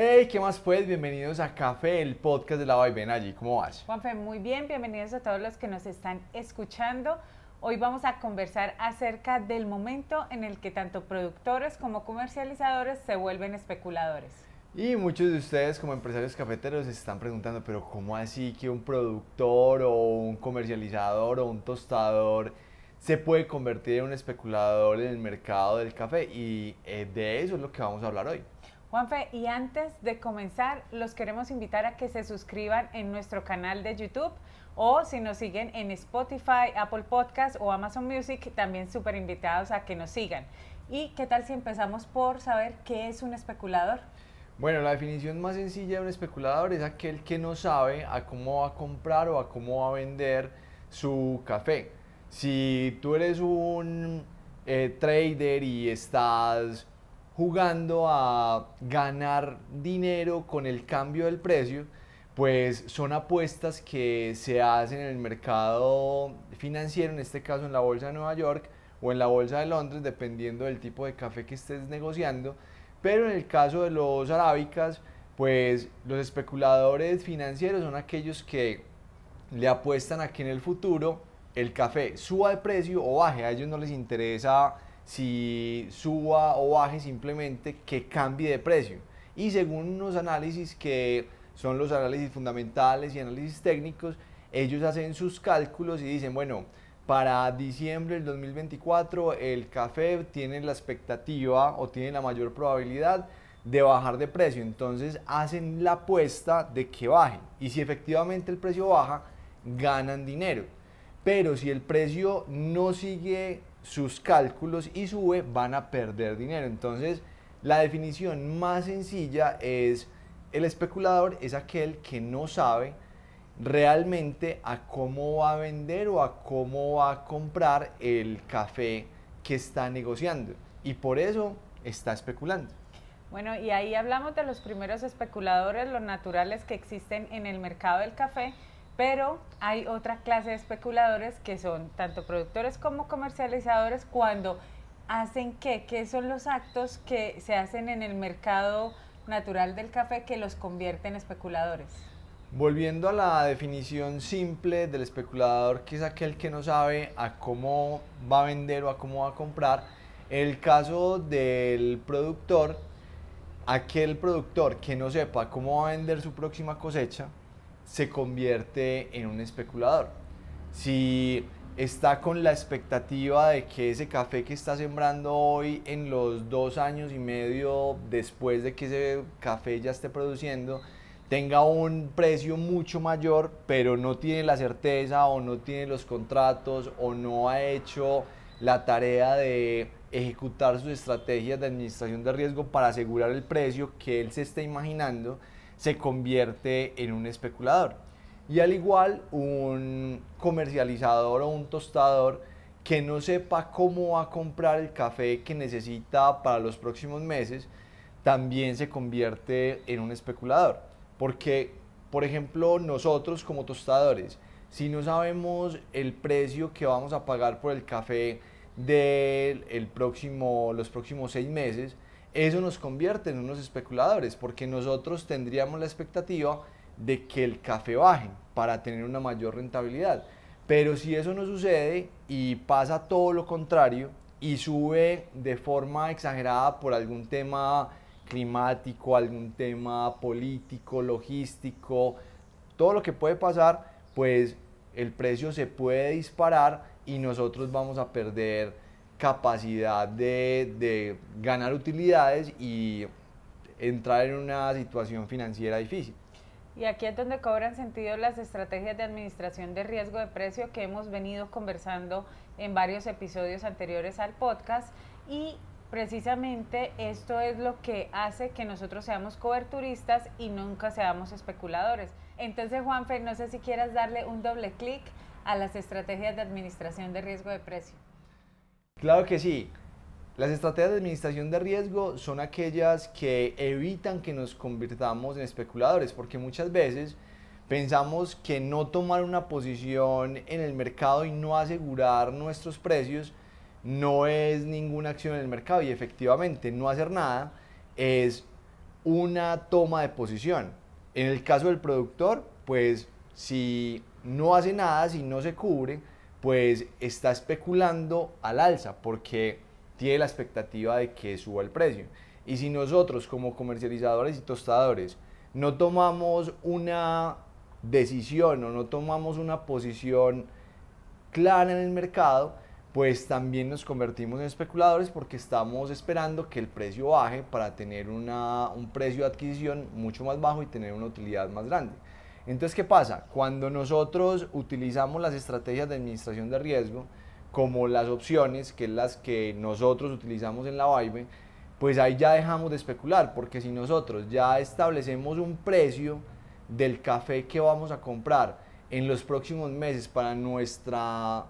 Hey, ¿qué más pues? Bienvenidos a Café, el podcast de la Vaivén allí. ¿Cómo vas? Juanfe, muy bien, bienvenidos a todos los que nos están escuchando. Hoy vamos a conversar acerca del momento en el que tanto productores como comercializadores se vuelven especuladores. Y muchos de ustedes como empresarios cafeteros se están preguntando, pero ¿cómo así que un productor o un comercializador o un tostador se puede convertir en un especulador en el mercado del café? Y eh, de eso es lo que vamos a hablar hoy. Juanfe, y antes de comenzar, los queremos invitar a que se suscriban en nuestro canal de YouTube o si nos siguen en Spotify, Apple Podcast o Amazon Music, también súper invitados a que nos sigan. ¿Y qué tal si empezamos por saber qué es un especulador? Bueno, la definición más sencilla de un especulador es aquel que no sabe a cómo va a comprar o a cómo va a vender su café. Si tú eres un eh, trader y estás jugando a ganar dinero con el cambio del precio, pues son apuestas que se hacen en el mercado financiero, en este caso en la Bolsa de Nueva York o en la Bolsa de Londres, dependiendo del tipo de café que estés negociando. Pero en el caso de los arábicas, pues los especuladores financieros son aquellos que le apuestan a que en el futuro el café suba de precio o baje. A ellos no les interesa si suba o baje, simplemente que cambie de precio. Y según unos análisis que son los análisis fundamentales y análisis técnicos, ellos hacen sus cálculos y dicen, bueno, para diciembre del 2024 el café tiene la expectativa o tiene la mayor probabilidad de bajar de precio. Entonces hacen la apuesta de que baje. Y si efectivamente el precio baja, ganan dinero. Pero si el precio no sigue sus cálculos y sube, van a perder dinero. Entonces, la definición más sencilla es el especulador es aquel que no sabe realmente a cómo va a vender o a cómo va a comprar el café que está negociando y por eso está especulando. Bueno, y ahí hablamos de los primeros especuladores, los naturales que existen en el mercado del café pero hay otra clase de especuladores que son tanto productores como comercializadores cuando hacen qué, qué son los actos que se hacen en el mercado natural del café que los convierten en especuladores. Volviendo a la definición simple del especulador, que es aquel que no sabe a cómo va a vender o a cómo va a comprar, el caso del productor, aquel productor que no sepa cómo va a vender su próxima cosecha, se convierte en un especulador. Si está con la expectativa de que ese café que está sembrando hoy en los dos años y medio después de que ese café ya esté produciendo, tenga un precio mucho mayor, pero no tiene la certeza o no tiene los contratos o no ha hecho la tarea de ejecutar sus estrategias de administración de riesgo para asegurar el precio que él se está imaginando, se convierte en un especulador. Y al igual, un comercializador o un tostador que no sepa cómo va a comprar el café que necesita para los próximos meses, también se convierte en un especulador. Porque, por ejemplo, nosotros como tostadores, si no sabemos el precio que vamos a pagar por el café de próximo, los próximos seis meses, eso nos convierte en unos especuladores porque nosotros tendríamos la expectativa de que el café baje para tener una mayor rentabilidad. Pero si eso no sucede y pasa todo lo contrario y sube de forma exagerada por algún tema climático, algún tema político, logístico, todo lo que puede pasar, pues el precio se puede disparar y nosotros vamos a perder capacidad de, ganar utilidades y entrar en una situación financiera difícil. Y aquí es donde cobran sentido las estrategias de administración de riesgo de precio que hemos venido conversando en varios episodios anteriores al podcast y precisamente esto es lo que hace que nosotros seamos coberturistas y nunca seamos especuladores. Entonces, Juanfe, no sé si quieras darle un doble clic a las estrategias de administración de riesgo de precio. Claro que sí. Las estrategias de administración de riesgo son aquellas que evitan que nos convirtamos en especuladores, porque muchas veces pensamos que no tomar una posición en el mercado y no asegurar nuestros precios no es ninguna acción en el mercado y efectivamente no hacer nada es una toma de posición. En el caso del productor, pues si no hace nada, si no se cubre, pues está especulando al alza porque tiene la expectativa de que suba el precio. Y si nosotros como comercializadores y tostadores no tomamos una decisión o no tomamos una posición clara en el mercado, pues también nos convertimos en especuladores porque estamos esperando que el precio baje para tener una, un precio de adquisición mucho más bajo y tener una utilidad más grande. Entonces, ¿qué pasa? Cuando nosotros utilizamos las estrategias de administración de riesgo como las opciones, que es las que nosotros utilizamos en la VAIVE, pues ahí ya dejamos de especular, porque si nosotros ya establecemos un precio del café que vamos a comprar en los próximos meses para nuestra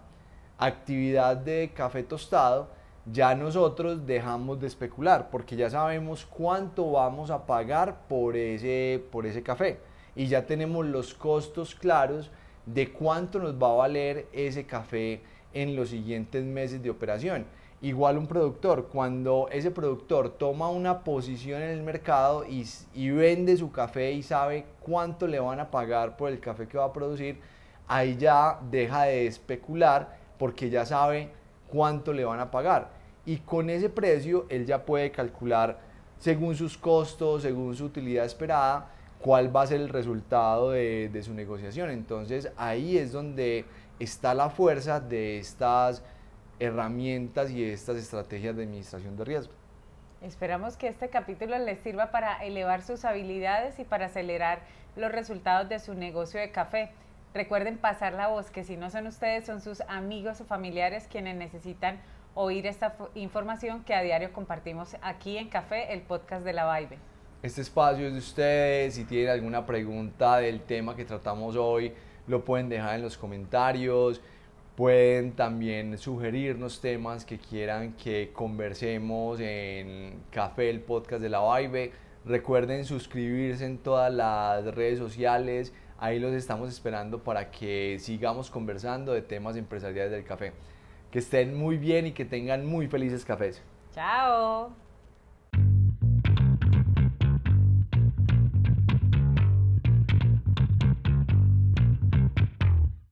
actividad de café tostado, ya nosotros dejamos de especular, porque ya sabemos cuánto vamos a pagar por ese, por ese café y ya tenemos los costos claros de cuánto nos va a valer ese café en los siguientes meses de operación. Igual un productor, cuando ese productor toma una posición en el mercado y, vende su café y sabe cuánto le van a pagar por el café que va a producir, ahí ya deja de especular porque ya sabe cuánto le van a pagar. Y con ese precio él ya puede calcular según sus costos, según su utilidad esperada, cuál va a ser el resultado de, su negociación. Entonces ahí es donde está la fuerza de estas herramientas y de estas estrategias de administración de riesgo. Esperamos que este capítulo les sirva para elevar sus habilidades y para acelerar los resultados de su negocio de café. Recuerden pasar la voz, que si no son ustedes, son sus amigos o familiares quienes necesitan oír esta información que a diario compartimos aquí en Café, el podcast de la Vibe. Este espacio es de ustedes. Si tienen alguna pregunta del tema que tratamos hoy, lo pueden dejar en los comentarios. Pueden también sugerirnos temas que quieran que conversemos en Café, el podcast de la Vibe. Recuerden suscribirse en todas las redes sociales. Ahí los estamos esperando para que sigamos conversando de temas empresariales del café. Que estén muy bien y que tengan muy felices cafés. Chao.